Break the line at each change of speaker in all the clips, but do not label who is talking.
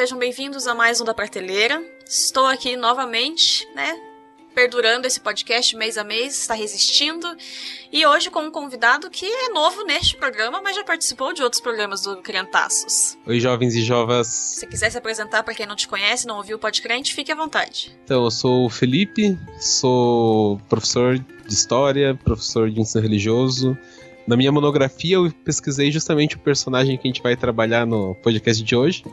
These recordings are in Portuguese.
sejam bem-vindos a mais um da Prateleira. Estou aqui novamente, né? Perdurando esse podcast mês a mês, está resistindo. E hoje com um convidado que é novo neste programa, mas já participou de outros programas do Criantaços.
Oi, jovens e jovas.
Se quiser se apresentar para quem não te conhece, não ouviu o podcast, fique à vontade.
Então, eu sou o Felipe, sou professor de História, professor de ensino religioso, na minha monografia eu pesquisei justamente o personagem que a gente vai trabalhar no podcast de hoje.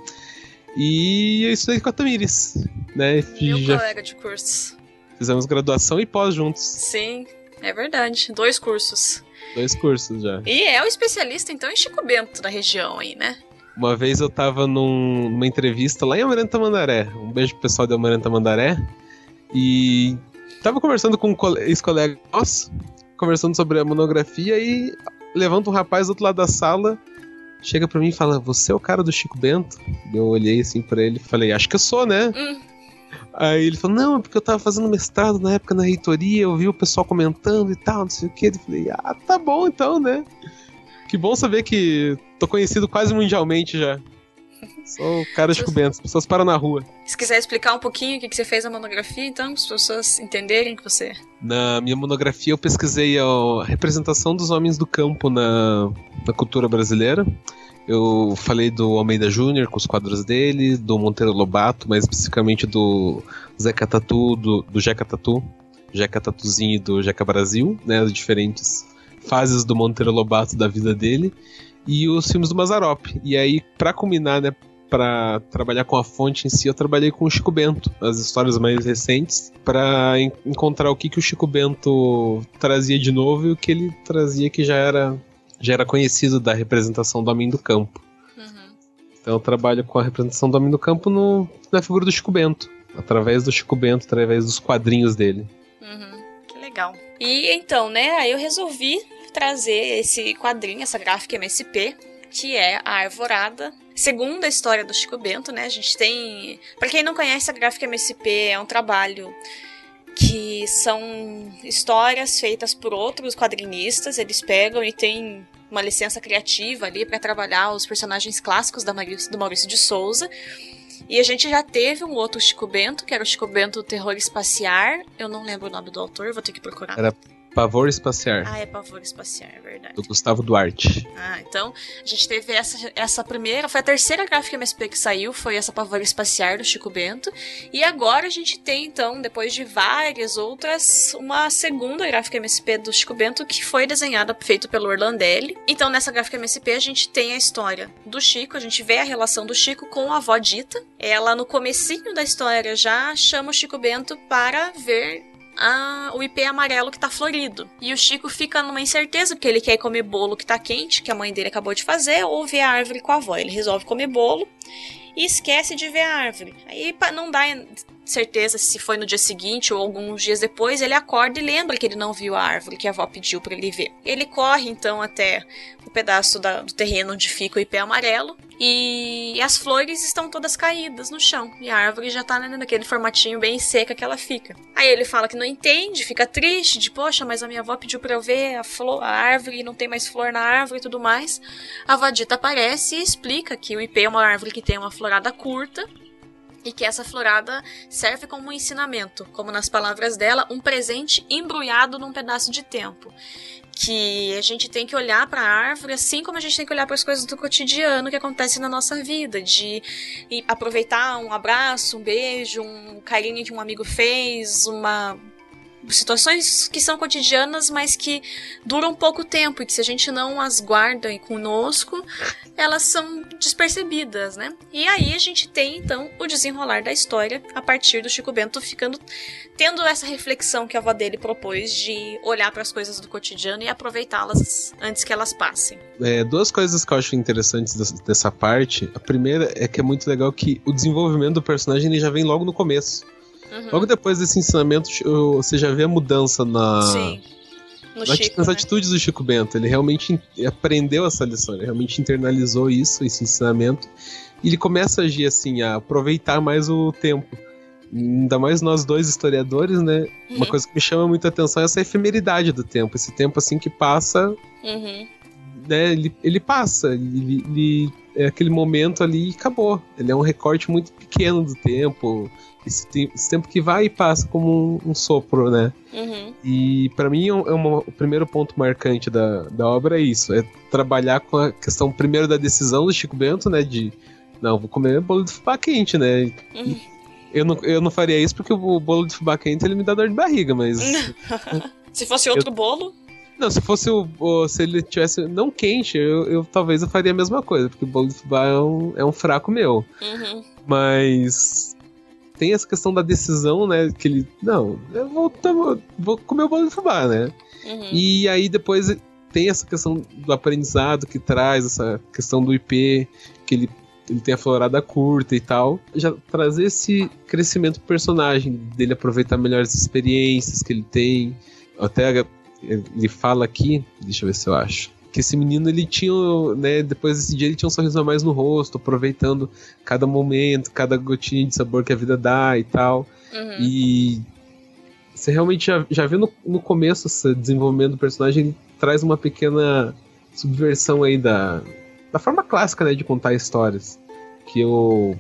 E eu estudei com a Tamires, né?
Meu Já colega de curso.
Fizemos graduação e pós juntos.
Sim, é verdade. Dois cursos.
Dois cursos já.
E é o especialista, então, em Chico Bento da região aí, né?
Uma vez eu tava num, numa entrevista lá em Amaranta Mandaré. Um beijo pro pessoal de Amaranta Mandaré. E tava conversando com um ex-colega nosso conversando sobre a monografia e levanta um rapaz do outro lado da sala, chega para mim e fala: Você é o cara do Chico Bento? Eu olhei assim para ele e falei: Acho que eu sou, né? Hum. Aí ele falou: Não, é porque eu tava fazendo mestrado na época na reitoria, eu vi o pessoal comentando e tal, não sei o que. Eu falei: Ah, tá bom então, né? Que bom saber que tô conhecido quase mundialmente já. Sou o cara de Bento, as pessoas param na rua.
Se quiser explicar um pouquinho o que, você fez na monografia, então, para as pessoas entenderem que você.
Na minha monografia, eu pesquisei a representação dos homens do campo na, na cultura brasileira. Eu falei do Almeida Júnior com os quadros dele, do Monteiro Lobato, mais especificamente do Zeca Tatu, do, do Jeca Tatu, Jeca Tatuzinho e do Jeca Brasil, né, as diferentes fases do Monteiro Lobato da vida dele, e os filmes do Mazarop. E aí, para culminar, né, para trabalhar com a fonte em si, eu trabalhei com o Chico Bento, as histórias mais recentes, para en encontrar o que, que o Chico Bento trazia de novo e o que ele trazia que já era, já era conhecido da representação do homem do campo. Uhum. Então eu trabalho com a representação do homem do campo no, na figura do Chico Bento, através do Chico Bento, através dos quadrinhos dele.
Uhum. Que legal. E então, né, aí eu resolvi trazer esse quadrinho, essa gráfica MSP, que é a Arvorada, Segundo a história do Chico Bento, né, a gente tem. Para quem não conhece, a Gráfica MSP é um trabalho que são histórias feitas por outros quadrinistas, eles pegam e tem uma licença criativa ali para trabalhar os personagens clássicos da Maurício, do Maurício de Souza. E a gente já teve um outro Chico Bento, que era o Chico Bento Terror Espaciar. Eu não lembro o nome do autor, vou ter que procurar.
Era Pavor Espaciar.
Ah, é Pavor Espaciar, é verdade.
Do Gustavo Duarte.
Ah, então a gente teve essa, essa primeira, foi a terceira gráfica MSP que saiu, foi essa Pavor Espaciar do Chico Bento. E agora a gente tem, então, depois de várias outras, uma segunda gráfica MSP do Chico Bento que foi desenhada, feito pelo Orlandelli. Então nessa gráfica MSP a gente tem a história do Chico, a gente vê a relação do Chico com a avó Dita. Ela, no comecinho da história, já chama o Chico Bento para ver a, o IP amarelo que tá florido. E o Chico fica numa incerteza, porque ele quer comer bolo que tá quente, que a mãe dele acabou de fazer, ou ver a árvore com a avó. Ele resolve comer bolo e esquece de ver a árvore. Aí não dá certeza se foi no dia seguinte ou alguns dias depois, ele acorda e lembra que ele não viu a árvore que a avó pediu para ele ver. Ele corre então até o pedaço da, do terreno onde fica o ipê amarelo e as flores estão todas caídas no chão e a árvore já tá né, naquele formatinho bem seca que ela fica. Aí ele fala que não entende, fica triste, de poxa, mas a minha avó pediu para eu ver a, flor, a árvore não tem mais flor na árvore e tudo mais. A vadita aparece e explica que o ipê é uma árvore que tem uma florada curta e que essa florada serve como um ensinamento, como nas palavras dela, um presente embrulhado num pedaço de tempo. Que a gente tem que olhar para a árvore assim como a gente tem que olhar para as coisas do cotidiano que acontecem na nossa vida, de aproveitar um abraço, um beijo, um carinho que um amigo fez, uma situações que são cotidianas, mas que duram pouco tempo e que se a gente não as guarda conosco, elas são despercebidas, né? E aí a gente tem então o desenrolar da história a partir do Chico Bento ficando tendo essa reflexão que a avó dele propôs de olhar para as coisas do cotidiano e aproveitá-las antes que elas passem.
É, duas coisas que eu acho interessantes dessa parte. A primeira é que é muito legal que o desenvolvimento do personagem ele já vem logo no começo. Uhum. Logo depois desse ensinamento, você já vê a mudança na.
Sim. No na,
Chico, nas né? atitudes do Chico Bento. Ele realmente aprendeu essa lição, ele realmente internalizou isso, esse ensinamento. E ele começa a agir assim, a aproveitar mais o tempo. Ainda mais nós dois historiadores, né? Uhum. Uma coisa que me chama muita atenção é essa efemeridade do tempo. Esse tempo assim que passa.
Uhum
né, ele, ele passa, ele, ele é aquele momento ali e acabou. Ele é um recorte muito pequeno do tempo. Esse, esse tempo que vai e passa como um, um sopro, né?
Uhum.
E para mim é, é uma, o primeiro ponto marcante da, da obra é isso, é trabalhar com a questão primeiro da decisão do Chico Bento, né? De não, vou comer bolo de fubá quente, né?
Uhum.
Eu não, eu não faria isso porque o bolo de fubá quente ele me dá dor de barriga, mas.
Se fosse outro eu... bolo.
Não, se fosse o, o, Se ele tivesse não quente, eu, eu, talvez eu faria a mesma coisa, porque o bolo de fubá é um, é um fraco meu.
Uhum.
Mas. Tem essa questão da decisão, né? Que ele. Não, eu vou, vou, vou comer o bolo de fubá, né?
Uhum.
E aí depois tem essa questão do aprendizado que traz, essa questão do IP, que ele ele tem a florada curta e tal. Já trazer esse crescimento do personagem, dele aproveitar melhor as experiências que ele tem. Até ele fala aqui, deixa eu ver se eu acho. Que esse menino ele tinha, né, depois desse dia ele tinha um sorriso a mais no rosto, aproveitando cada momento, cada gotinha de sabor que a vida dá e tal.
Uhum.
E você realmente já, já vê no, no começo esse desenvolvimento do personagem, ele traz uma pequena subversão aí da, da forma clássica né, de contar histórias. Que o,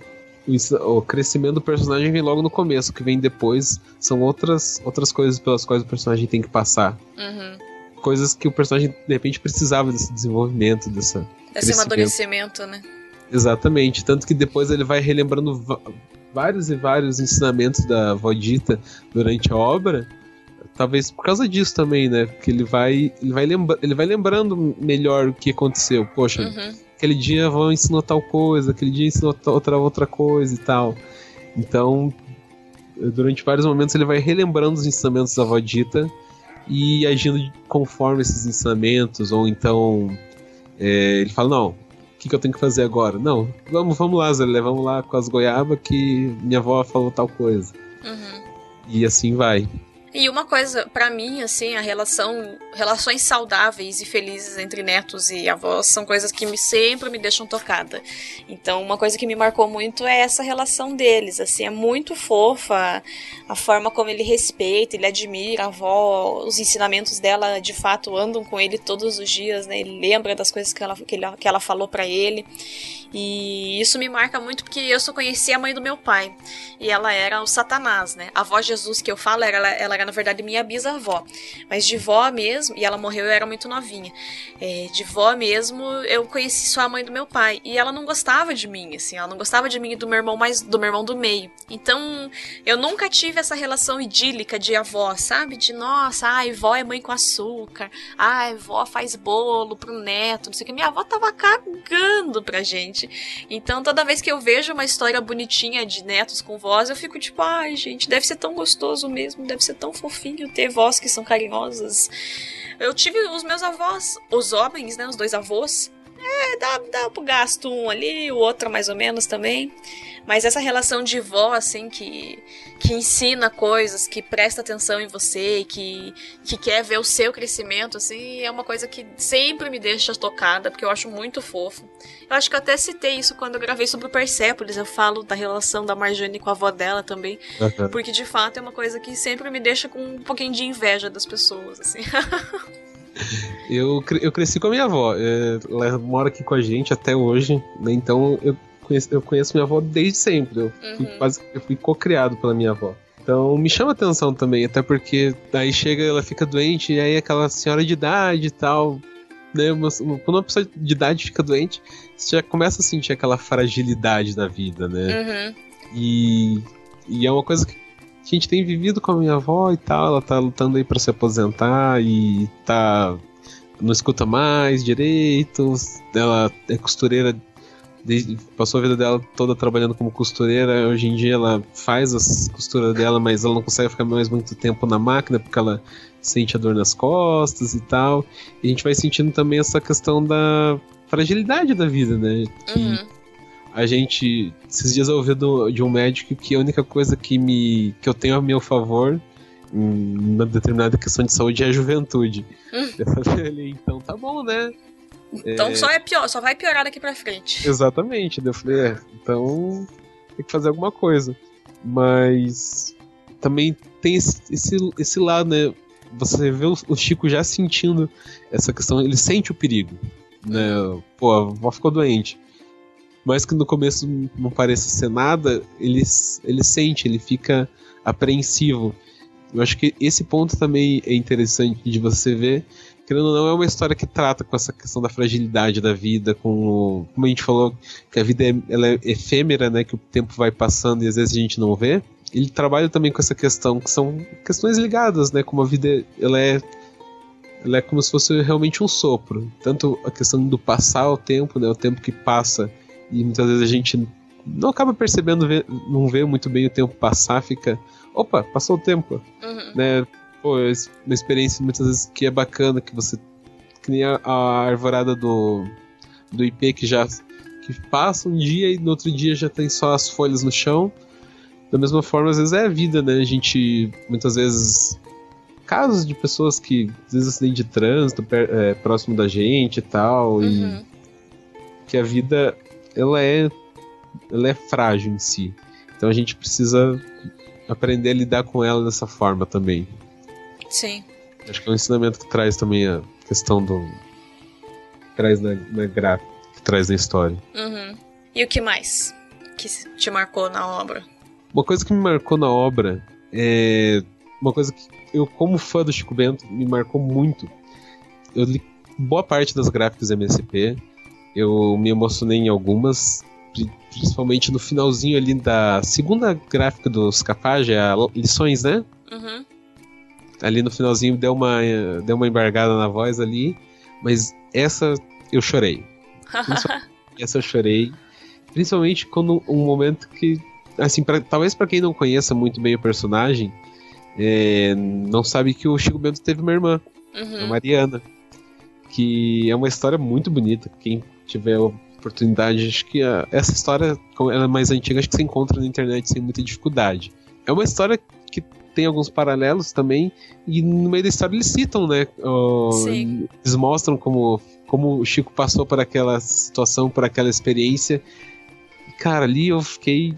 o, o, crescimento do personagem vem logo no começo, o que vem depois são outras, outras coisas pelas quais o personagem tem que passar.
Uhum.
Coisas que o personagem, de repente, precisava desse desenvolvimento, dessa.
Esse amadurecimento, né?
Exatamente. Tanto que depois ele vai relembrando vários e vários ensinamentos da Vodita durante a obra. Talvez por causa disso também, né? Porque ele vai, ele vai, lembra, ele vai lembrando melhor o que aconteceu. Poxa,
uhum.
aquele dia a avó ensinou tal coisa, aquele dia ensinou outra, outra coisa e tal. Então, durante vários momentos ele vai relembrando os ensinamentos da avó dita e agindo conforme esses ensinamentos, ou então é, ele fala, não, o que, que, eu tenho que fazer agora? Não, vamos, vamos lá, Zé, vamos lá com as goiabas que minha avó falou tal coisa.
Uhum.
E assim vai.
E uma coisa, para mim, assim, a relação, relações saudáveis e felizes entre netos e avós são coisas que me, sempre me deixam tocada. Então, uma coisa que me marcou muito é essa relação deles, assim, é muito fofa a forma como ele respeita, ele admira a avó, os ensinamentos dela, de fato, andam com ele todos os dias, né? Ele lembra das coisas que ela, que, ele, que ela falou para ele. E isso me marca muito porque eu só conheci a mãe do meu pai. E ela era o Satanás, né? A avó Jesus que eu falo, ela, ela era na verdade minha bisavó. Mas de vó mesmo, e ela morreu, eu era muito novinha. É, de vó mesmo, eu conheci só a mãe do meu pai. E ela não gostava de mim, assim, ela não gostava de mim e do meu irmão mais do meu irmão do meio. Então, eu nunca tive essa relação idílica de avó, sabe? De nossa, ai, vó é mãe com açúcar, ai, vó faz bolo pro neto, não sei o que. Minha avó tava cagando pra gente. Então, toda vez que eu vejo uma história bonitinha de netos com voz, eu fico tipo, ai, gente, deve ser tão gostoso mesmo, deve ser tão fofinho ter vozes que são carinhosas. Eu tive os meus avós, os homens, né, os dois avós. É, dá, dá pro gasto um ali, o outro mais ou menos também. Mas essa relação de vó, assim, que, que ensina coisas, que presta atenção em você, que, que quer ver o seu crescimento, assim, é uma coisa que sempre me deixa tocada, porque eu acho muito fofo. Eu acho que eu até citei isso quando eu gravei sobre o Persepolis. Eu falo da relação da Marjane com a avó dela também.
Uhum.
Porque de fato é uma coisa que sempre me deixa com um pouquinho de inveja das pessoas, assim.
eu, eu cresci com a minha avó. É, ela mora aqui com a gente até hoje, né? Então eu conheço, eu conheço minha avó desde sempre. Eu fui,
Uhum.
quase, eu fui co-criado pela minha avó. Então me chama atenção também, até porque daí chega, ela fica doente, e aí aquela senhora de idade e tal. Né, uma- quando uma pessoa de idade fica doente, você já começa a sentir aquela fragilidade da vida, né?
Uhum.
E, e é uma coisa que a gente tem vivido com a minha avó e tal. Ela tá lutando aí pra se aposentar e tá. Não escuta mais direito. Ela é costureira. passou a vida dela toda trabalhando como costureira. Hoje em dia ela faz as costuras dela, mas ela não consegue ficar mais muito tempo na máquina porque ela sente a dor nas costas e tal. E a gente vai sentindo também essa questão da fragilidade da vida, né? Que
Uhum.
A gente. Esses dias eu ouvi do- de um médico que a única coisa que, me, que eu tenho a meu favor em uma determinada questão de saúde é a juventude.
Hum.
Eu falei ali, então tá bom, né?
Então só é pior, só vai piorar daqui pra frente.
Exatamente. Eu falei, é, então tem que fazer alguma coisa. Mas também tem esse, esse, esse lado, né? Você vê o, o Chico já sentindo essa questão, ele sente o perigo. né? Pô, a avó ficou doente. Mas que no começo não pareça ser nada, ele, ele sente, ele fica apreensivo. Eu acho que esse ponto também é interessante de você ver. Querendo ou não, é uma história que trata com essa questão da fragilidade da vida, com o, como a gente falou, que a vida é, ela é efêmera, né? Que o tempo vai passando e às vezes a gente não vê. Ele trabalha também com essa questão, que são questões ligadas, né? Como a vida ela é ela é como se fosse realmente um sopro. Tanto a questão do passar o tempo, né? O tempo que passa e muitas vezes a gente não acaba percebendo, não vê muito bem o tempo passar, fica opa, passou o tempo. Uhum. Né? Pô, é uma experiência muitas vezes que é bacana, que você. Que nem a, a arvorada do, do IP que já. que passa um dia e no outro dia já tem só as folhas no chão. Da mesma forma, às vezes é a vida, né? A gente muitas vezes. Casos de pessoas que às vezes acidente de trânsito é, próximo da gente e tal. Uhum. E que a vida ela é, ela é frágil em si. Então a gente precisa aprender a lidar com ela dessa forma também.
Sim.
Acho que é um ensinamento que traz também a questão do. que traz na, na gráfica, que traz na história.
Uhum. E o que mais que te marcou na obra?
Uma coisa que me marcou na obra é. Uma coisa que eu, como fã do Chico Bento, me marcou muito. Eu li boa parte das gráficas MSP. Eu me emocionei em algumas principalmente no finalzinho ali da segunda gráfica dos Cafage, a lições, né? Uhum. Ali no finalzinho deu uma, deu uma embargada na voz ali, mas essa eu chorei. essa eu chorei. Principalmente quando um momento que, assim, pra, talvez para quem não conheça muito bem o personagem, é, não sabe que o Chico Bento teve uma irmã, uhum. a Mariana, que é uma história muito bonita. Quem tiver oportunidade. Acho que a, essa história, como ela é mais antiga, acho que se encontra na internet sem muita dificuldade. É uma história que tem alguns paralelos também, e no meio da história eles citam, né?
Sim.
Eles mostram como, como o Chico passou por aquela situação, por aquela experiência. E, cara, ali eu fiquei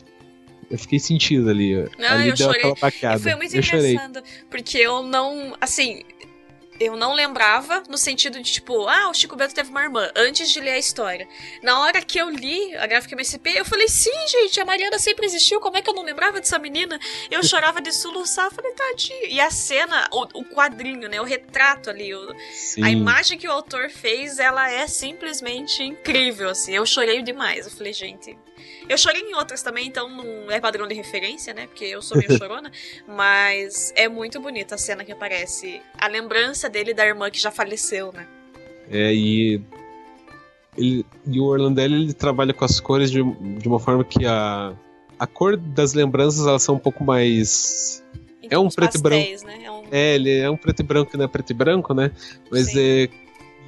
eu fiquei sentido ali.
Não,
ali
eu deu chorei. aquela baqueada. E foi muito eu engraçado, chorei. porque eu não, assim, eu não lembrava no sentido de tipo, ah, o Chico Bento teve uma irmã, antes de ler a história. Na hora que eu li a gráfica MSP, eu falei, sim, gente, a Mariana sempre existiu, como é que eu não lembrava dessa menina? Eu chorava de soluçar, falei, tadinho. E a cena, o, o quadrinho, né, o retrato ali, o, a imagem que o autor fez, ela é simplesmente incrível, assim. Eu chorei demais, eu falei, gente, eu chorei em outras também, então não é padrão de referência, né? Porque eu sou meio chorona. mas é muito bonita a cena que aparece. A lembrança dele da irmã que já faleceu, né?
É, e. Ele, e o Orlandelli ele trabalha com as cores de, de uma forma que a, a cor das lembranças elas são um pouco mais.
Então, é um preto pastéis, e branco. Né?
É, um... é, ele é um preto e branco, não é preto e branco, né? Mas é,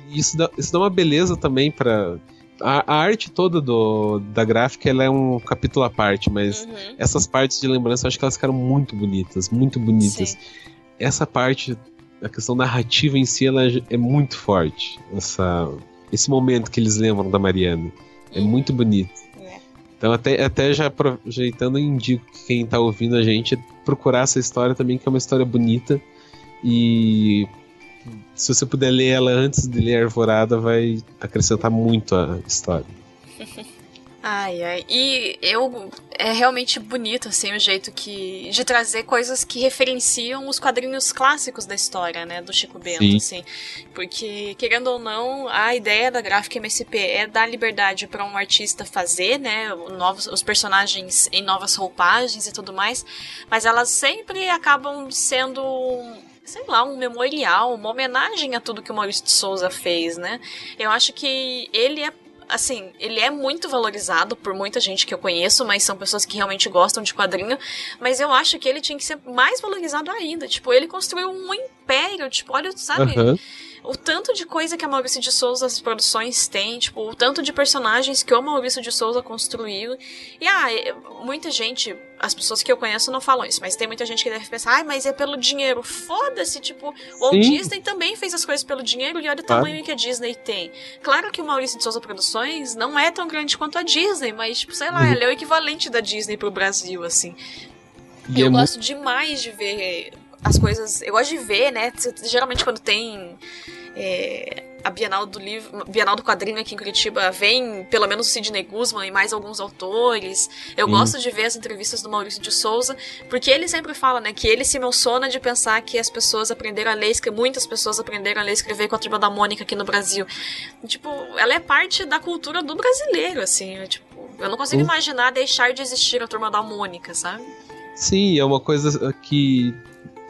isso, dá, isso dá uma beleza também para a, a, arte toda do, da gráfica ela é um capítulo à parte, mas uhum. essas partes de lembrança eu acho que elas ficaram muito bonitas, muito bonitas. Sim. Essa parte, a questão narrativa em si, ela é muito forte. Essa, esse momento que eles lembram da Mariana. É uhum. muito bonito. É. Então, até, até já aproveitando, indico que quem está ouvindo a gente procurar essa história também, que é uma história bonita. E se você puder ler ela antes de ler Arvorada, vai acrescentar muito a história.
Ai, ai. E eu é realmente bonito assim o jeito que de trazer coisas que referenciam os quadrinhos clássicos da história, né, do Chico Bento, Sim. assim. Porque querendo ou não, a ideia da gráfica MSP é dar liberdade para um artista fazer, né, novos os personagens em novas roupagens e tudo mais, mas elas sempre acabam sendo sei lá, um memorial, uma homenagem a tudo que o Maurício de Souza fez, né? Eu acho que ele é assim, ele é muito valorizado por muita gente que eu conheço, mas são pessoas que realmente gostam de quadrinho. Mas eu acho que ele tinha que ser mais valorizado ainda. Tipo, ele construiu um império, tipo, olha, sabe? Uhum o tanto de coisa que a Maurício de Souza as produções tem, tipo, o tanto de personagens que o Maurício de Souza construiu. E ah, muita gente, as pessoas que eu conheço não falam isso, mas tem muita gente que deve pensar, ai, mas é pelo dinheiro. Foda-se, tipo, o Disney também fez as coisas pelo dinheiro e olha o tamanho que a Disney tem. Claro que o Maurício de Souza Produções não é tão grande quanto a Disney, mas, tipo, sei lá, uhum. ele é o equivalente da Disney pro Brasil, assim. E eu é gosto muito... demais de ver as coisas. Eu gosto de ver, né? Geralmente quando tem. É, a Bienal do livro, Bienal do quadrinho aqui em Curitiba vem pelo menos o Sidney Guzman e mais alguns autores. Eu hum. gosto de ver as entrevistas do Maurício de Souza, porque ele sempre fala, né, que ele se emociona de pensar que as pessoas aprenderam a ler, que muitas pessoas aprenderam a ler e escrever com a turma da Mônica aqui no Brasil. Tipo, ela é parte da cultura do brasileiro, assim, é, tipo, eu não consigo hum. imaginar deixar de existir a turma da Mônica, sabe?
Sim, é uma coisa que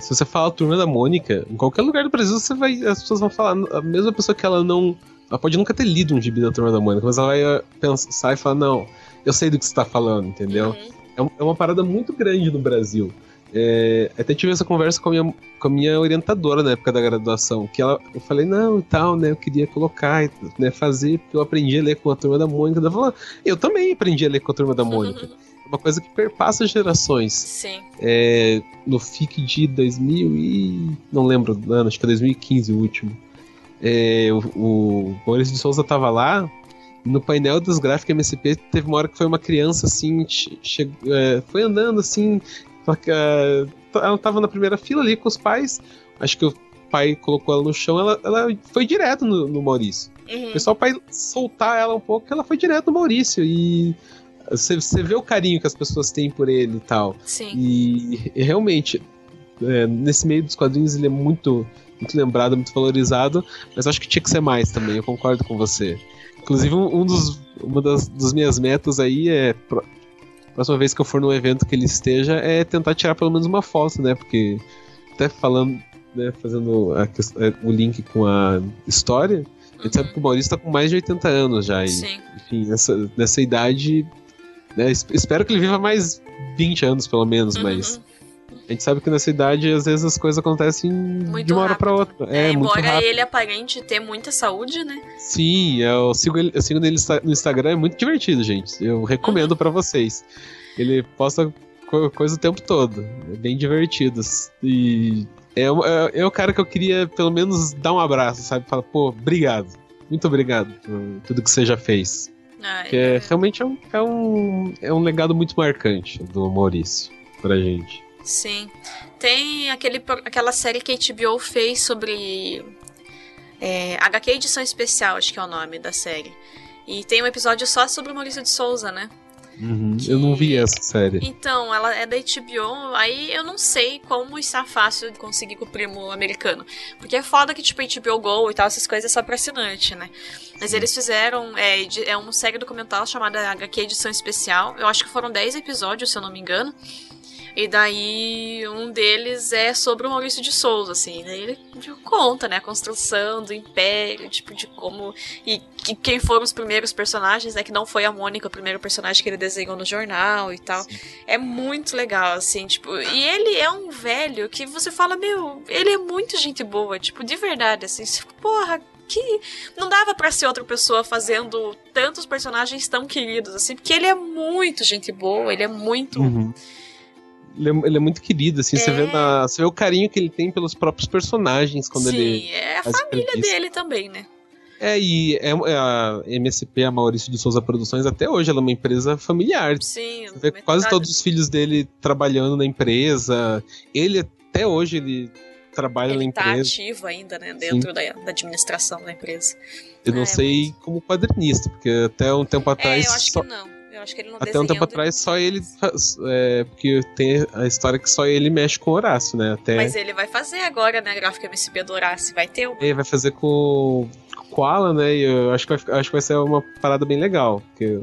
se você fala a turma da Mônica, em qualquer lugar do Brasil você vai. As pessoas vão falar. A mesma pessoa que ela não. Ela pode nunca ter lido um gibi da turma da Mônica, mas ela vai eh, pensar e falar, não, eu sei do que você tá falando, entendeu? Uhum. É, é, uma parada muito grande no Brasil. É, até tive essa conversa com a, minha, com a minha orientadora na época da graduação, que ela, eu falei, não, e tal, né, eu queria colocar, né, fazer, porque eu aprendi a ler com a turma da Mônica. Ela falou, eu também aprendi a ler com a turma da Mônica. Uma coisa que perpassa gerações.
Sim.
É, no FIC de 2000 e... não lembro do ano, acho que é 2015 o último. É, o, o Maurício de Souza tava lá, no painel dos gráficos MSP teve uma hora que foi uma criança assim, é, foi andando assim, é, ela tava na primeira fila ali com os pais, acho que o pai colocou ela no chão, ela, ela foi direto no, no Maurício. Uhum. O pessoal, pai soltar ela um pouco, ela foi direto no Maurício e você, você vê o carinho que as pessoas têm por ele e tal.
Sim.
E, e realmente, é, nesse meio dos quadrinhos ele é muito, muito lembrado, muito valorizado, mas acho que tinha que ser mais também, eu concordo com você. Inclusive, um, dos, uma das, das minhas metas aí é. Próxima vez que eu for num evento que ele esteja, é tentar tirar pelo menos uma foto, né? Porque, até falando, né, fazendo a, é, o link com a história, a gente sabe que o Maurício tá com mais de 80 anos já. E,
Sim.
Enfim, nessa, nessa idade né? Espero que ele viva mais 20 anos, pelo menos, uhum. mas. A gente sabe que nessa idade, às vezes, as coisas acontecem muito de uma hora para outra.
É, é embora ele aparente ter muita saúde, né?
Sim, eu sigo ele, eu sigo ele no Instagram, é muito divertido, gente. Eu recomendo uhum. para vocês. Ele posta coisa o tempo todo. É bem divertido. E é, é, é, o cara que eu queria, pelo menos, dar um abraço, sabe? Falar, pô, obrigado. Muito obrigado por tudo que você já fez. Ah, que é, é, realmente é um, é, um, é um legado muito marcante do Maurício pra gente.
Sim. Tem aquele, aquela série que a HBO fez sobre. É, HQ Edição Especial, acho que é o nome da série. E tem um episódio só sobre o Maurício de Souza, né?
Uhum, que... Eu não vi essa série.
Então, ela é da HBO, aí eu não sei como está fácil de conseguir com o primo americano. Porque é foda que, tipo, HBO Go e tal, essas coisas é só pra assinante, né? Mas Sim. eles fizeram, é, é uma série documental chamada HQ Edição Especial. Eu acho que foram 10 episódios, se eu não me engano. E daí um deles é sobre o Maurício de Souza, assim, né? Ele conta, né, a construção do império, tipo, de como. E que, quem foram os primeiros personagens, né? Que não foi a Mônica, o primeiro personagem que ele desenhou no jornal e tal. Sim. É muito legal, assim, tipo. E ele é um velho que você fala, meu, ele é muito gente boa, tipo, de verdade, assim, porra, que não dava para ser outra pessoa fazendo tantos personagens tão queridos, assim, porque ele é muito gente boa, ele é muito.
Uhum ele é, ele é, muito querido, assim, é. você, vê é. na, você vê o carinho que ele tem pelos próprios personagens quando
Sim,
ele.
Sim, é a família dele também, né?
É, e é, é a MSP, a Maurício de Souza Produções, até hoje ela é uma empresa familiar.
Sim,
você vê quase todos os filhos dele trabalhando na empresa. Ele, até hoje, ele trabalha ele na tá empresa.
Ele ativo ainda, né, dentro da, da, administração da empresa.
Eu não é, sei muito... como quadrinista, porque até um tempo atrás.
É, eu acho só... que não eu acho que ele não
Até um tempo atrás, só ele. É, porque tem a história que só ele mexe com o Horácio, né? Até...
Mas ele vai fazer agora, né? A gráfica MSP do Horácio. Vai ter
uma. Ele vai fazer com, o Alan, né? E eu acho que, vai, acho que vai ser uma parada bem legal. Porque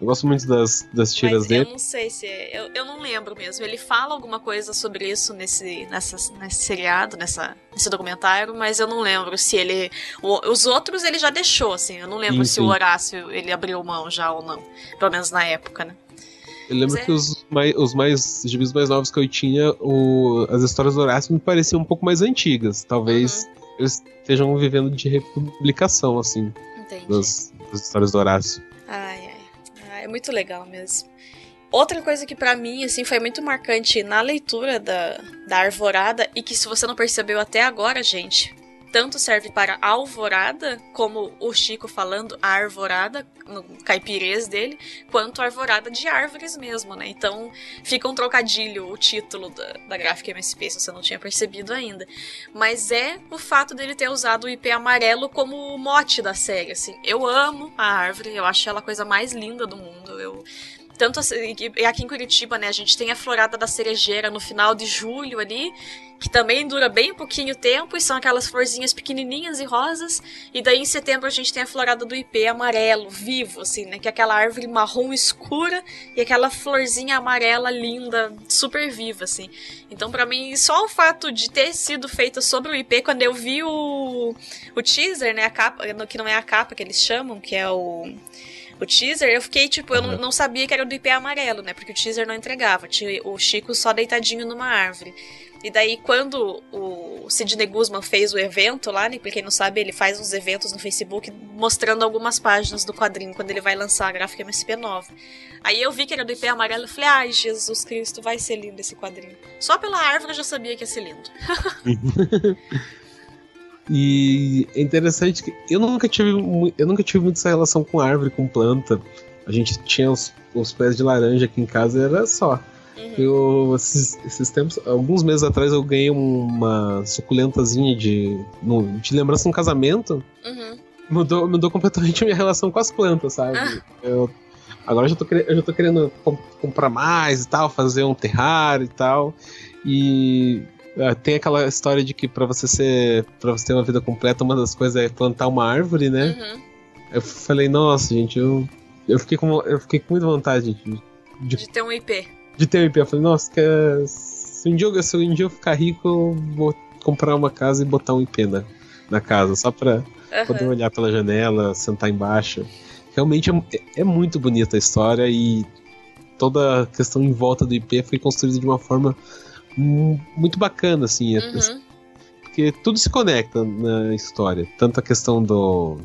eu gosto muito das, das tiras
Mas
dele.
Eu não sei se. É, eu, eu não lembro mesmo. Ele fala alguma coisa sobre isso nesse, nessa, nesse seriado, nessa, nesse documentário, mas eu não lembro se ele. O, os outros ele já deixou, assim. Eu não lembro sim, se sim. o Horácio ele abriu mão já ou não. Pelo menos na época, né?
Eu lembro é. que os mais, os mais gibis mais novos que eu tinha, o, as histórias do Horácio me pareciam um pouco mais antigas. Talvez uhum. eles estejam vivendo de republicação, assim.
Entendi.
Das, das histórias do Horácio.
Ai, ai é muito legal mesmo. Outra coisa que para mim, assim, foi muito marcante na leitura da, da Arvorada, e que se você não percebeu até agora, gente, tanto serve para alvorada, como o Chico falando, a arvorada, no caipirês dele, quanto arvorada de árvores mesmo, né? Então fica um trocadilho o título da, da gráfica MSP, se você não tinha percebido ainda. Mas é o fato dele ter usado o IP amarelo como mote da série, assim. Eu amo a árvore, eu acho ela a coisa mais linda do mundo. Eu tanto assim, aqui em Curitiba, né, a gente tem a florada da cerejeira no final de julho ali, que também dura bem pouquinho tempo, e são aquelas florzinhas pequenininhas e rosas. E daí em setembro a gente tem a florada do ipê amarelo, vivo, assim, né, que é aquela árvore marrom escura e aquela florzinha amarela linda, super viva, assim. Então, para mim, só o fato de ter sido feita sobre o IP, quando eu vi o, o teaser, né, a capa, que não é a capa que eles chamam, que é o o teaser, eu fiquei, tipo, eu não, não sabia que era do IP amarelo, né? Porque o teaser não entregava. Tinha o Chico só deitadinho numa árvore. E daí, quando o Sidney Guzman fez o evento lá, né? Pra quem não sabe, ele faz uns eventos no Facebook mostrando algumas páginas do quadrinho quando ele vai lançar a gráfica MSP 9. Aí eu vi que era do IP amarelo e falei, ai, Jesus Cristo, vai ser lindo esse quadrinho. Só pela árvore eu já sabia que ia ser lindo.
E é interessante que eu nunca tive, eu nunca tive muita relação com árvore, com planta. A gente tinha os, os pés de laranja aqui em casa era só. Uhum. Eu, esses, esses, tempos, alguns meses atrás, eu ganhei uma suculentazinha de, de lembrança de um casamento. Uhum. Mudou, mudou completamente a minha relação com as plantas, sabe? Ah. Eu, agora eu já, tô, eu já tô querendo comp comprar mais e tal, fazer um terrário e tal. E é, tem aquela história de que para você ser. para você ter uma vida completa, uma das coisas é plantar uma árvore, né? Uhum. Eu falei, nossa, gente, eu. Eu fiquei com, eu fiquei com muita vontade de,
de, de ter um IP.
De ter um IP. Eu falei, nossa, que, se, um dia, se um dia eu ficar rico, eu vou comprar uma casa e botar um IP na, na casa, só pra uhum. poder olhar pela janela, sentar embaixo. Realmente é, é muito bonita a história e toda a questão em volta do IP foi construída de uma forma muito bacana, assim. É uhum. Porque tudo se conecta na história. Tanto a questão do,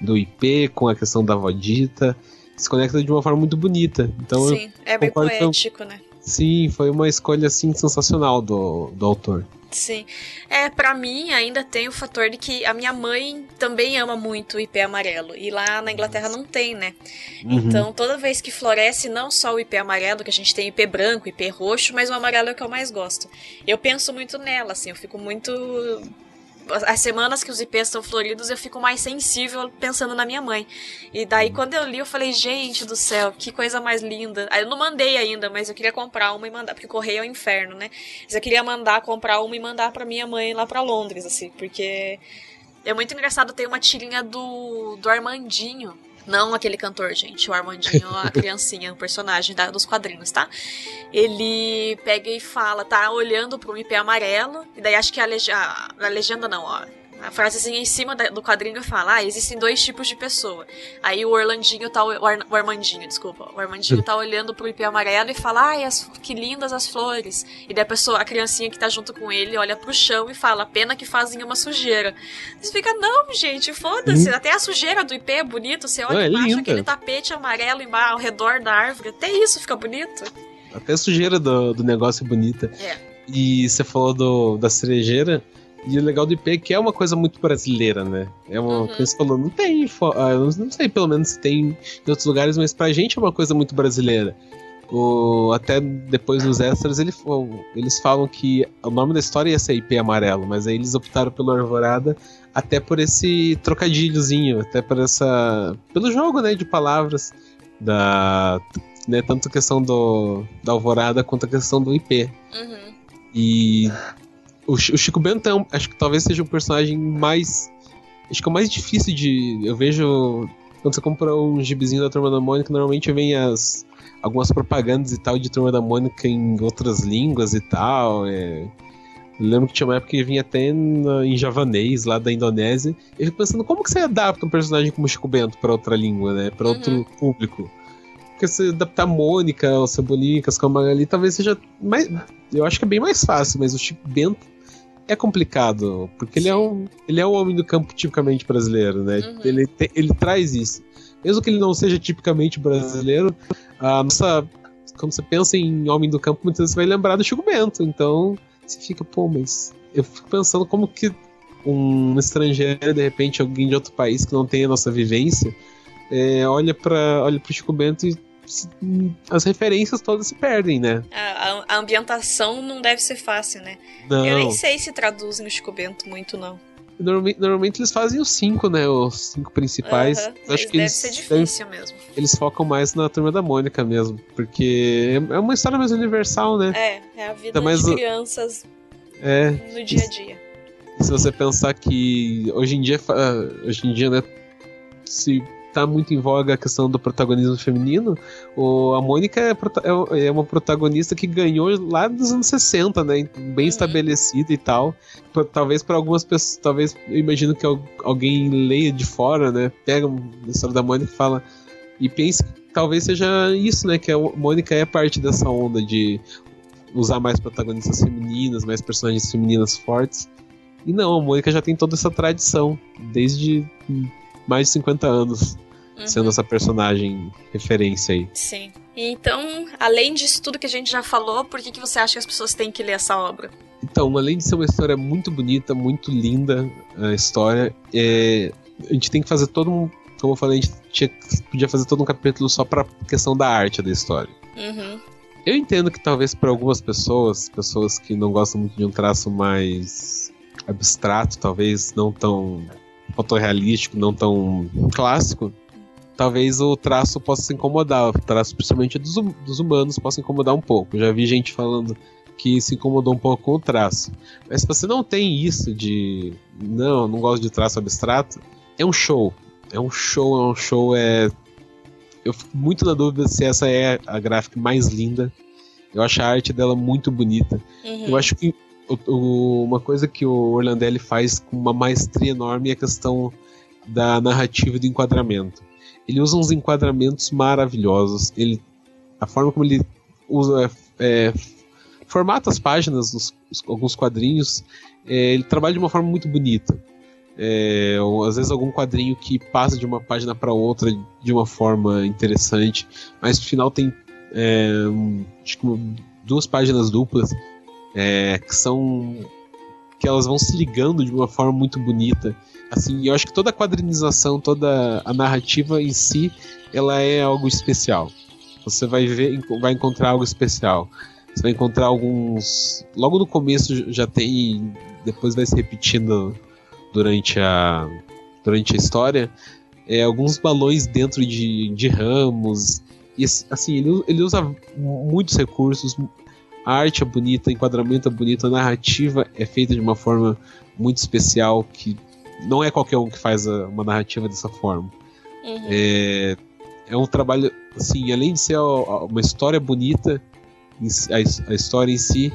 do IP com a questão da vodita. Se conecta de uma forma muito bonita. Então,
Sim, é bem poético, né?
Sim, foi uma escolha assim sensacional do, do autor.
Sim. É, para mim ainda tem o fator de que a minha mãe também ama muito o IP amarelo. E lá na Inglaterra não tem, né? Uhum. Então toda vez que floresce, não só o IP amarelo, que a gente tem IP branco, IP roxo, mas o amarelo é o que eu mais gosto. Eu penso muito nela, assim, eu fico muito as semanas que os IPs estão floridos, eu fico mais sensível pensando na minha mãe. E daí, quando eu li, eu falei, gente do céu, que coisa mais linda. Aí eu não mandei ainda, mas eu queria comprar uma e mandar, porque correio é o inferno, né? Mas eu queria mandar, comprar uma e mandar pra minha mãe lá pra Londres, assim, porque é muito engraçado ter uma tirinha do, do Armandinho não aquele cantor, gente. O Armandinho, a criancinha, o personagem da, dos quadrinhos, tá? Ele pega e fala, tá olhando pro IP amarelo, e daí acho que a, legenda, a legenda não, ó a frase assim em cima do quadrinho fala: ah, existem dois tipos de pessoa. Aí o Orlandinho tá. O, Ar, o Armandinho, desculpa. O Armandinho tá olhando pro IP amarelo e fala: ai, as, que lindas as flores. E daí a pessoa, a criancinha que tá junto com ele, olha pro chão e fala: pena que fazem uma sujeira. Você fica: não, gente, foda-se. Hum. Até a sujeira do IP é bonito. Você olha é embaixo aquele tapete amarelo embaixo, ao redor da árvore. Até isso fica bonito.
Até a sujeira do, do negócio é bonita. É. E você falou do, da cerejeira. E o legal do IP é que é uma coisa muito brasileira, né? É uma uhum. você falou, não tem, ah, não sei pelo menos se tem em outros lugares, mas pra gente é uma coisa muito brasileira. O, até depois dos extras ele, eles falam que o nome da história ia ser IP amarelo, mas aí eles optaram pelo Arvorada até por esse trocadilhozinho, até por essa. pelo jogo né, de palavras da. Né, tanto a questão do, da Alvorada quanto a questão do IP. Uhum. E o, Chico Bento é um, acho que talvez seja o personagem mais. Acho que é o mais difícil de. Eu vejo. Quando você compra um gibizinho da Turma da Mônica, normalmente vem as. Algumas propagandas e tal de Turma da Mônica em outras línguas e tal. É... Lembro que tinha uma época que vinha até em javanês, lá da Indonésia. Eu fico pensando, como que você adapta um personagem como Chico Bento para outra língua, né? Para outro uhum. público? Porque se adaptar a Mônica, o Cebolinha, Cascal Magali, talvez seja mais. Eu acho que é bem mais fácil, mas o Chico Bento é complicado, porque ele é, um, ele é um homem do campo tipicamente brasileiro, né? Uhum. Ele, te, ele traz isso. Mesmo que ele não seja tipicamente brasileiro, a nossa. Quando você pensa em homem do campo, muitas vezes você vai lembrar do Chico Bento. Então, você fica, pô, mas. Eu fico pensando como que um estrangeiro, de repente alguém de outro país que não tem a nossa vivência, é, olha para olha pro Chico Bento e as referências todas se perdem, né?
A, a, ambientação não deve ser fácil, né? Não. Eu nem sei se traduzem o Chico Bento muito, não.
Normalmente, normalmente eles fazem os cinco, né? Os cinco principais.
Uhum, acho que deve eles, ser difícil
eles,
mesmo.
Eles focam mais na turma da Mônica mesmo. Porque é, é uma história mais universal, né?
É, é a vida de crianças
é,
no dia a dia.
Se você pensar que hoje em dia, hoje em dia, né? Se tá muito em voga a questão do protagonismo feminino, o, a Mônica é, é, é uma protagonista que ganhou lá dos anos 60, né? Bem uhum. estabelecida e tal. Talvez para algumas pessoas, talvez eu imagino que alguém leia de fora, né? Pega a história da Mônica e fala. E pense que talvez seja isso, né? Que a Mônica é parte dessa onda de usar mais protagonistas femininas, mais personagens femininas fortes. E não, a Mônica já tem toda essa tradição, desde mais de 50 anos uhum. sendo essa personagem referência aí.
Sim. Então, além disso tudo que a gente já falou, por que, que você acha que as pessoas têm que ler essa obra?
Então, além de ser uma história muito bonita, muito linda, a história, é, a gente tem que fazer todo um. Como eu falei, a gente tinha, podia fazer todo um capítulo só pra questão da arte da história.
Uhum.
Eu entendo que talvez para algumas pessoas, pessoas que não gostam muito de um traço mais abstrato, talvez não tão fotorrealístico, não tão clássico, talvez o traço possa se incomodar, o traço principalmente dos, hum, dos humanos possa incomodar um pouco. Já vi gente falando que se incomodou um pouco com o traço. Mas se você não tem isso de não, não gosto de traço abstrato, é um show. É um show, é um show, é. Eu fico muito na dúvida se essa é a gráfica mais linda. Eu acho a arte dela muito bonita. Uhum. Eu acho que o, uma coisa que o Orlandelli faz com uma maestria enorme é a questão da narrativa e do enquadramento. Ele usa uns enquadramentos maravilhosos. Ele, a forma como ele usa, é, formata as páginas, alguns quadrinhos, é, ele trabalha de uma forma muito bonita. É, ou, às vezes algum quadrinho que passa de uma página para outra de uma forma interessante, mas no final tem é, duas páginas duplas é, que são que elas vão se ligando de uma forma muito bonita Assim, eu acho que toda a quadrinização, toda a narrativa em si, ela é algo especial. Você vai ver, vai encontrar algo especial. Você vai encontrar alguns. Logo no começo já tem. Depois vai se repetindo durante a, durante a história. É, alguns balões dentro de, de ramos. E assim, ele, ele usa muitos recursos. A arte é bonita, o enquadramento é bonito, a narrativa é feita de uma forma muito especial que não é qualquer um que faz a, uma narrativa dessa forma. Uhum. É, é um trabalho, assim, além de ser uma história bonita, a, história em si,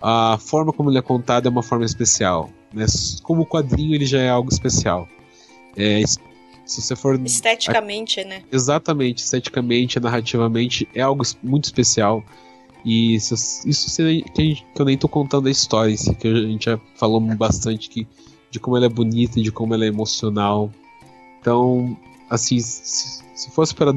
a forma como ele é contado é uma forma especial. Né? Como o quadrinho ele já é algo especial. É, se você for
esteticamente, a, né?
Exatamente, esteticamente, narrativamente é algo muito especial. E isso, isso que, gente, que eu nem tô contando a história em si, que a gente já falou bastante que de como ela é bonita, de como ela é emocional. Então, assim, se, se fosse para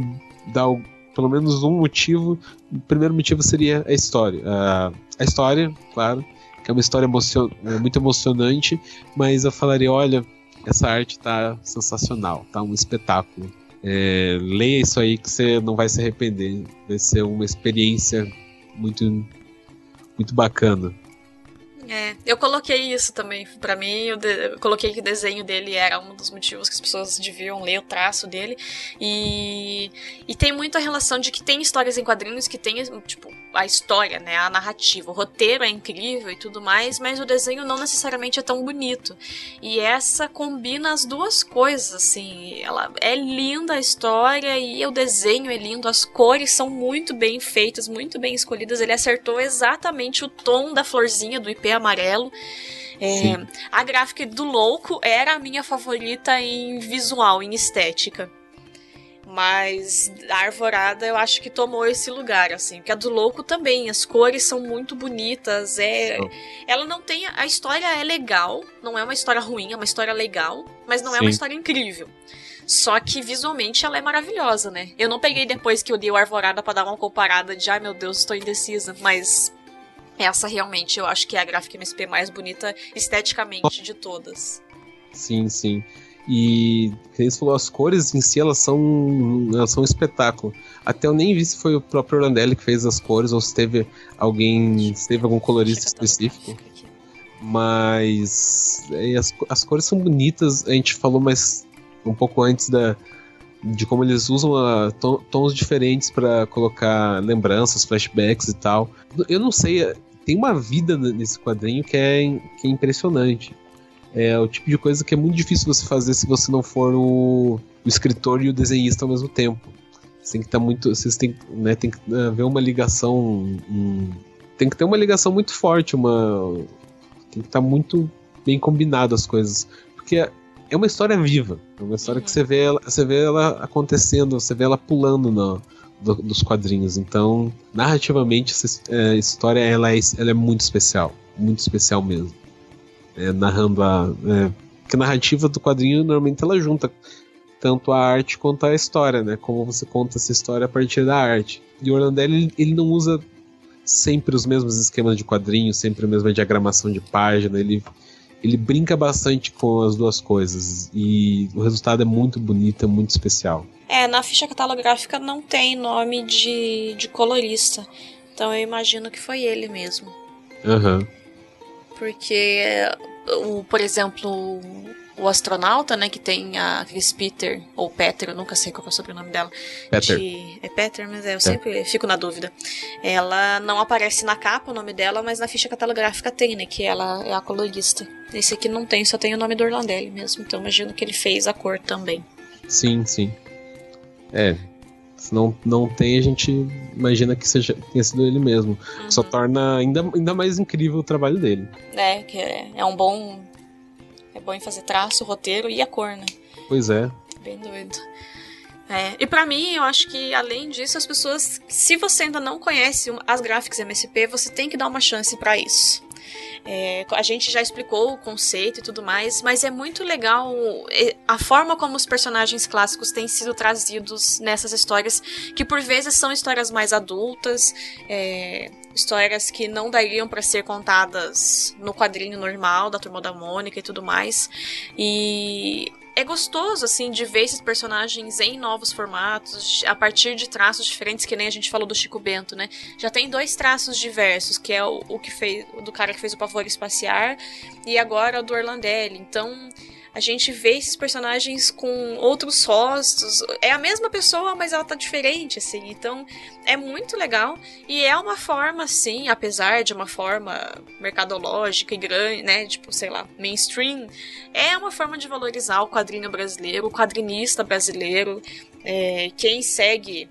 dar pelo menos um motivo, o primeiro motivo seria a história. Uh, a história, claro, que é uma história emocion é muito emocionante, mas eu falaria, olha, essa arte tá sensacional, tá um espetáculo. É, leia isso aí que você não vai se arrepender. Vai ser uma experiência muito, muito bacana.
É, eu coloquei isso também. para mim, eu, de, eu, coloquei que o desenho dele era um dos motivos que as pessoas deviam ler o traço dele. E, e tem muita relação de que tem histórias em quadrinhos que tem, tipo, a história, né? A narrativa. O roteiro é incrível e tudo mais, mas o desenho não necessariamente é tão bonito. E essa combina as duas coisas, assim. Ela é linda a história e o desenho é lindo, as cores são muito bem feitas, muito bem escolhidas. Ele acertou exatamente o tom da florzinha do IP amarelo. É, a gráfica do Louco era a minha favorita em visual, em estética. Mas a Arvorada eu acho que tomou esse lugar, assim. Porque a do Louco também, as cores são muito bonitas. É, ela não tem. A história é legal, não é uma história ruim, é uma história legal, mas não Sim. é uma história incrível. Só que visualmente ela é maravilhosa, né? Eu não peguei depois que eu li o Arvorada para dar uma comparada de, ai meu Deus, estou indecisa, mas essa realmente eu acho que é a gráfica MSP mais bonita esteticamente de todas.
Sim, sim. E, você falou, as cores em si, elas são, elas são um espetáculo. Até eu nem vi se foi o próprio Orlandelli que fez as cores ou se teve alguém, se teve algum colorista específico. Mas é, as, as cores são bonitas. A gente falou mais um pouco antes da, de como eles usam a, tons diferentes para colocar lembranças, flashbacks e tal. Eu não sei, tem uma vida nesse quadrinho que é, que é impressionante. É o tipo de coisa que é muito difícil você fazer se você não for o, o escritor e o desenhista ao mesmo tempo. Você tem que estar tá muito. Vocês têm, né, tem que haver uma ligação. Um, tem que ter uma ligação muito forte, uma. Tem que estar tá muito bem combinado as coisas. Porque é, é uma história viva. É uma história que você vê ela, você vê ela acontecendo, você vê ela pulando no, do, dos quadrinhos. Então, narrativamente, essa é, história ela é, ela é muito especial. Muito especial mesmo é, narrando a. É, porque a narrativa do quadrinho normalmente ela junta tanto a arte quanto a história, né? Como você conta essa história a partir da arte. E o Orlandelli ele, ele não usa sempre os mesmos esquemas de quadrinho, sempre a mesma diagramação de página. Ele, ele brinca bastante com as duas coisas e o resultado é muito bonito, é muito especial.
É, na ficha catalográfica não tem nome de, de colorista, então eu imagino que foi ele mesmo.
Uhum.
Porque, o, por exemplo, o astronauta, né, que tem a Chris Peter, ou Peter, eu nunca sei qual é o sobrenome dela.
Peter.
De, é Peter, mas é, eu é. sempre fico na dúvida. Ela não aparece na capa o nome dela, mas na ficha catalográfica tem, né, que ela é a colorista. Esse aqui não tem, só tem o nome do Orlandelli mesmo, então imagino que ele fez a cor também.
Sim, sim. É, se não, não tem, a gente imagina que seja, tenha sido ele mesmo. Uhum. Só torna ainda, ainda mais incrível o trabalho dele.
É, que é, é um bom. É bom em fazer traço, roteiro e a cor, né?
Pois é.
Bem doido. É, e para mim, eu acho que além disso, as pessoas, se você ainda não conhece as gráficas MSP, você tem que dar uma chance para isso. É, a gente já explicou o conceito e tudo mais, mas é muito legal a forma como os personagens clássicos têm sido trazidos nessas histórias, que por vezes são histórias mais adultas, é, histórias que não dariam para ser contadas no quadrinho normal da Turma da Mônica e tudo mais. E é gostoso, assim, de ver esses personagens em novos formatos, a partir de traços diferentes, que nem a gente falou do Chico Bento, né? Já tem dois traços diversos, que é o, o que fez, do cara que fez o Pavor Espaciar, e agora o do Orlandelli. Então, a gente vê esses personagens com outros rostos. É a mesma pessoa, mas ela tá diferente, assim. Então, é muito legal. E é uma forma, assim, apesar de uma forma mercadológica e grande, né? Tipo, sei lá, mainstream. É uma forma de valorizar o quadrinho brasileiro, o quadrinista brasileiro. É, quem segue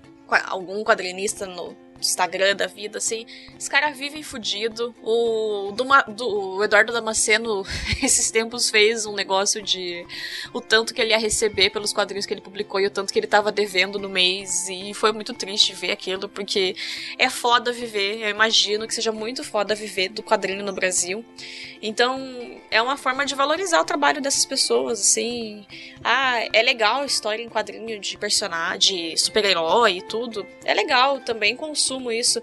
algum quadrinista no Instagram da vida, assim. Os caras vivem fudido. O do, do, Eduardo Damasceno, esses tempos, fez um negócio de o tanto que ele ia receber pelos quadrinhos que ele publicou e o tanto que ele tava devendo no mês. E foi muito triste ver aquilo, porque é foda viver. Eu imagino que seja muito foda viver do quadrinho no Brasil. Então, é uma forma de valorizar o trabalho dessas pessoas, assim. Ah, é legal a história em quadrinho de personagem, super-herói e tudo. É legal, também consumo isso.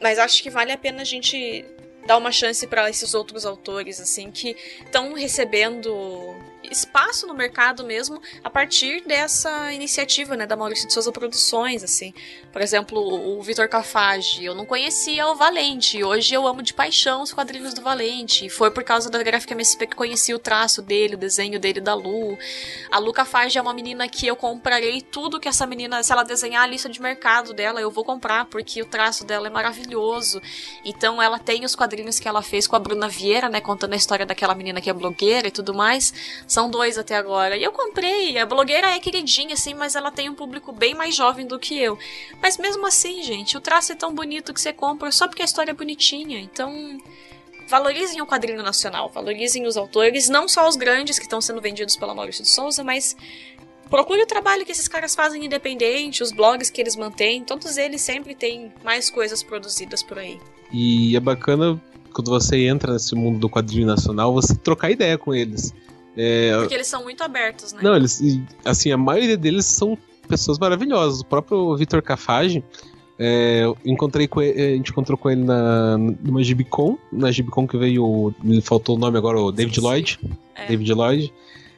Mas acho que vale a pena a gente dar uma chance para esses outros autores, assim, que estão recebendo espaço no mercado mesmo a partir dessa iniciativa, né, da Maurício de Souza Produções, assim. Por exemplo, o Vitor Cafage, eu não conhecia o Valente, hoje eu amo de paixão os quadrinhos do Valente, foi por causa da gráfica MSP que conheci o traço dele, o desenho dele da Lu. A Lu Cafage é uma menina que eu comprarei tudo que essa menina, se ela desenhar a lista de mercado dela, eu vou comprar, porque o traço dela é maravilhoso. Então ela tem os quadrinhos que ela fez com a Bruna Vieira, né, contando a história daquela menina que é blogueira e tudo mais. São dois até agora. E eu comprei. A blogueira é queridinha, assim, mas ela tem um público bem mais jovem do que eu. Mas mesmo assim, gente, o traço é tão bonito que você compra só porque a história é bonitinha. Então, valorizem o quadrinho nacional, valorizem os autores, não só os grandes que estão sendo vendidos pela Maurício de Souza, mas procure o trabalho que esses caras fazem independente, os blogs que eles mantêm, todos eles sempre têm mais coisas produzidas por aí.
E é bacana quando você entra nesse mundo do quadrinho nacional, você trocar ideia com eles.
É, Porque eles são muito abertos, né?
Não, eles, assim, a maioria deles são pessoas maravilhosas. O próprio Vitor Cafage, é, encontrei com ele, a gente encontrou com ele na, numa Gibicon, na Gibicon que veio, me faltou o nome agora, o David sim, Lloyd.
Sim.
é. David Lloyd.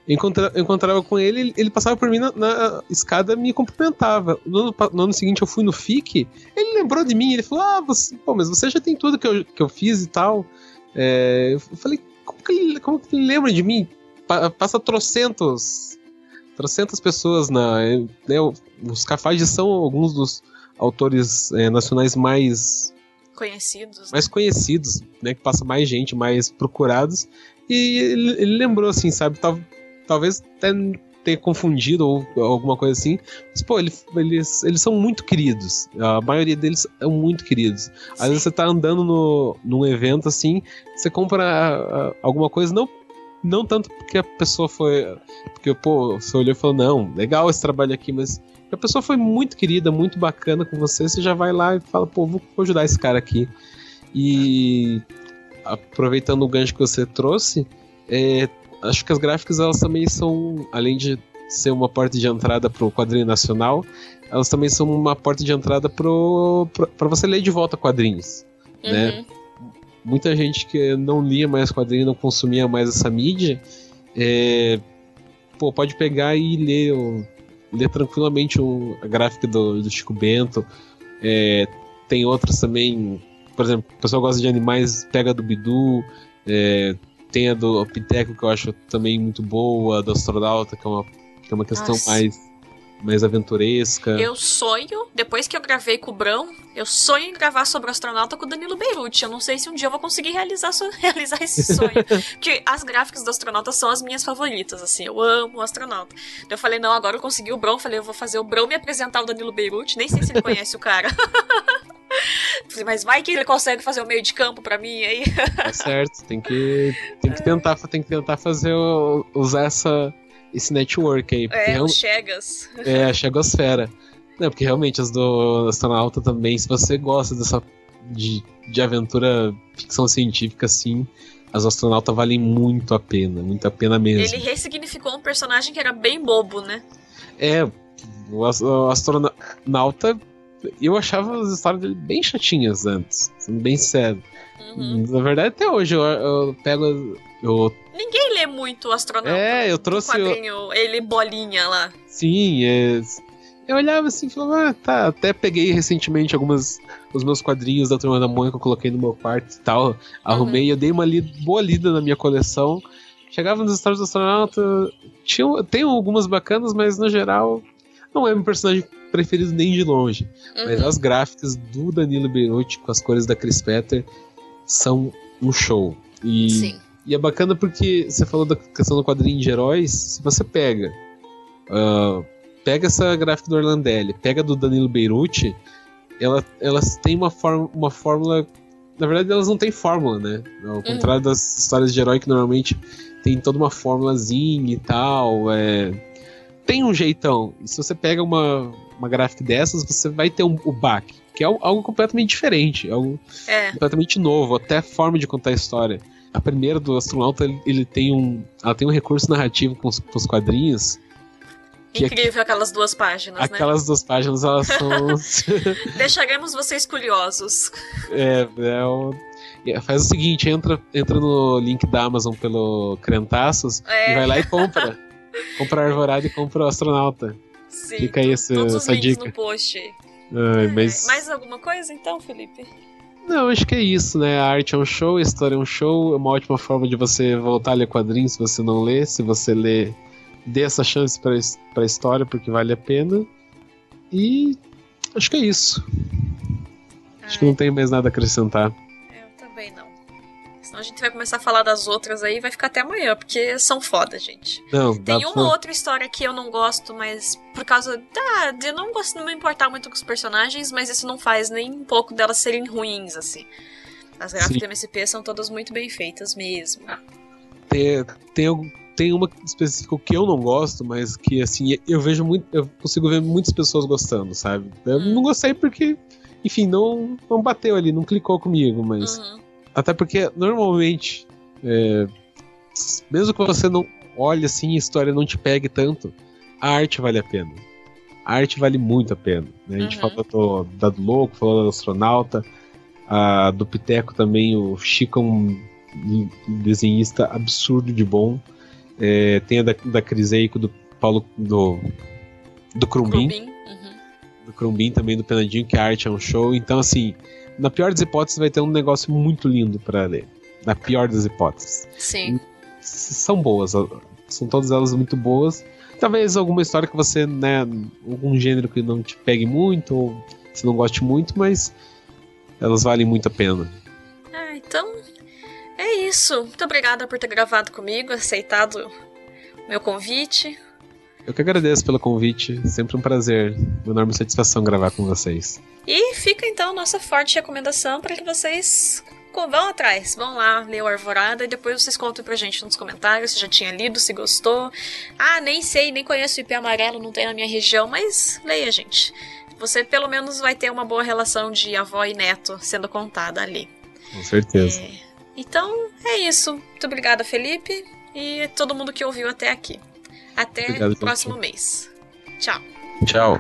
Encontra, encontrava com ele, ele passava por mim na, na escada me cumprimentava. No ano, no ano, seguinte eu fui no FIC, ele lembrou de mim, ele falou: Ah, você, pô, mas você já tem tudo que eu, que eu fiz e tal. É, eu falei, como que, ele, como que ele lembra de mim? Pa, passa trocentos. Trocentas pessoas na. Né, os Cafages são alguns dos autores é, nacionais mais
conhecidos.
Mais né? conhecidos, né? Que passa mais gente, mais procurados. E ele, ele lembrou, assim, sabe? Tal, talvez até ter confundido ou alguma coisa assim. Mas, pô, ele, eles, eles são muito queridos. A maioria deles são muito queridos. Às vezes você tá andando no, num evento assim, você compra alguma coisa, não, não tanto porque a pessoa foi. Porque, pô, você olhou e falou, não, legal esse trabalho aqui, mas a pessoa foi muito querida, muito bacana com você, você já vai lá e fala, pô, vou ajudar esse cara aqui. E aproveitando o gancho que você trouxe, é, acho que as gráficas elas também são, além de ser uma porta de entrada para o quadrinho nacional, elas também são uma porta de entrada para você ler de volta quadrinhos, uhum. né? Muita gente que não lia mais quadrinho, não consumia mais essa mídia, é, pô, pode pegar e ler, ler tranquilamente o, a gráfica do, do Chico Bento. É, tem outras também, por exemplo, o pessoal gosta de animais, pega do Bidu, é, tem a do Piteco, que eu acho também muito boa, do astronauta, que é uma, que é uma questão mais, mais aventuresca.
Eu sonho, depois que eu gravei com o Brão, eu sonho em gravar sobre o astronauta com o Danilo Beirute. Eu não sei se um dia eu vou conseguir realizar, realizar esse sonho. Porque as gráficas do astronauta são as minhas favoritas, assim. Eu amo o astronauta. Então eu falei, não, agora eu consegui o Brão. Falei, eu vou fazer o Brão me apresentar o Danilo Beirute. Nem sei se ele conhece o cara. Mas vai que ele consegue fazer o meio de campo para mim aí.
Tá certo, tem que, tem que tentar, tem que tentar fazer usar essa esse network aí.
É, real... o Chegas.
É, a Chegosfera. Não, porque realmente as do Astronauta também, se você gosta dessa de, de aventura ficção científica assim, as astronautas valem muito a pena, muito a pena mesmo.
Ele ressignificou um personagem que era bem bobo, né?
É, o astronauta eu achava as histórias dele bem chatinhas antes, sendo bem sério. Uhum. Na verdade, até hoje eu, eu pego. Eu...
Lê muito astronauta.
É, eu trouxe.
O ele bolinha lá.
Sim, é... eu olhava assim e falava, ah, tá. Até peguei recentemente algumas. Os meus quadrinhos da Turma da Mônica, eu coloquei no meu quarto e tal. Arrumei, uhum. eu dei uma li... boa lida na minha coleção. Chegava nas histórias do astronauta. Tinha, tem algumas bacanas, mas no geral não é meu personagem preferido nem de longe. Uhum. Mas as gráficas do Danilo Beruti com as cores da Chris Petter são um show. E, Sim. E é bacana porque você falou da questão do quadrinho de heróis. Se você pega. Uh, pega essa gráfica do Orlandelli, pega do Danilo Beirute, ela, elas têm uma, uma fórmula. Na verdade, elas não têm fórmula, né? Ao uhum. contrário das histórias de herói que normalmente tem toda uma fórmulazinha e tal. É, tem um jeitão. E se você pega uma, uma gráfica dessas, você vai ter um, o back, que é algo completamente diferente, algo é. completamente novo, até a forma de contar a história. A primeira do astronauta, ele, ele tem um, ela tem um recurso narrativo com os, com os quadrinhos.
É Incrível é, aquelas duas páginas,
aquelas né? Aquelas duas páginas, elas são.
Deixaremos vocês curiosos.
É, é o... Faz o seguinte, entra, entra no link da Amazon pelo Crentaços é. e vai lá e compra. compra a Arvorada e compra o Astronauta.
Sim,
Fica aí essa,
todos
essa dica.
no post.
Ai, mas...
Mais alguma coisa então, Felipe?
Não, acho que é isso, né? A arte é um show, a história é um show, é uma ótima forma de você voltar a ler quadrinhos se você não lê. Se você lê, dê essa chance pra, pra história, porque vale a pena. E acho que é isso. Ai. Acho que não tem mais nada a acrescentar.
Eu também não. Senão a gente vai começar a falar das outras aí e vai ficar até amanhã, porque são foda, gente.
Não,
Tem uma pra... outra história que eu não gosto, mas por causa da. de não gosto de me importar muito com os personagens, mas isso não faz nem um pouco delas serem ruins, assim. As gráficas do MSP são todas muito bem feitas mesmo.
Tem, tem, tem uma específica que eu não gosto, mas que assim, eu vejo muito. Eu consigo ver muitas pessoas gostando, sabe? Eu hum. não gostei porque, enfim, não, não bateu ali, não clicou comigo, mas. Uhum. Até porque, normalmente, é, mesmo que você não olhe assim e a história não te pegue tanto, a arte vale a pena. A arte vale muito a pena. Né? A gente uhum. falou do, da do Louco, falou do Astronauta, a, do Piteco também, o Chico é um desenhista absurdo de bom. É, tem a da, da Criseico, do Paulo. do. do Crumbin. Uhum. Do Crumbin também, do Penadinho, que a arte é um show. Então, assim, na pior das hipóteses, vai ter um negócio muito lindo para ler. Na pior das hipóteses.
Sim.
São boas, são todas elas muito boas. Talvez alguma história que você, né, algum gênero que não te pegue muito, ou você não goste muito, mas elas valem muito a pena.
Ah, então é isso. Muito obrigada por ter gravado comigo, aceitado o meu convite.
Eu que agradeço pelo convite, sempre um prazer, uma enorme satisfação gravar com vocês.
E fica então nossa forte recomendação para que vocês vão atrás, vão lá ler o Arvorada e depois vocês contam pra gente nos comentários se já tinha lido, se gostou. Ah, nem sei, nem conheço o IP amarelo, não tem na minha região, mas leia, gente. Você pelo menos vai ter uma boa relação de avó e neto sendo contada ali.
Com certeza.
É... Então é isso. Muito obrigada, Felipe, e todo mundo que ouviu até aqui. Até o próximo mês. Tchau.
Tchau.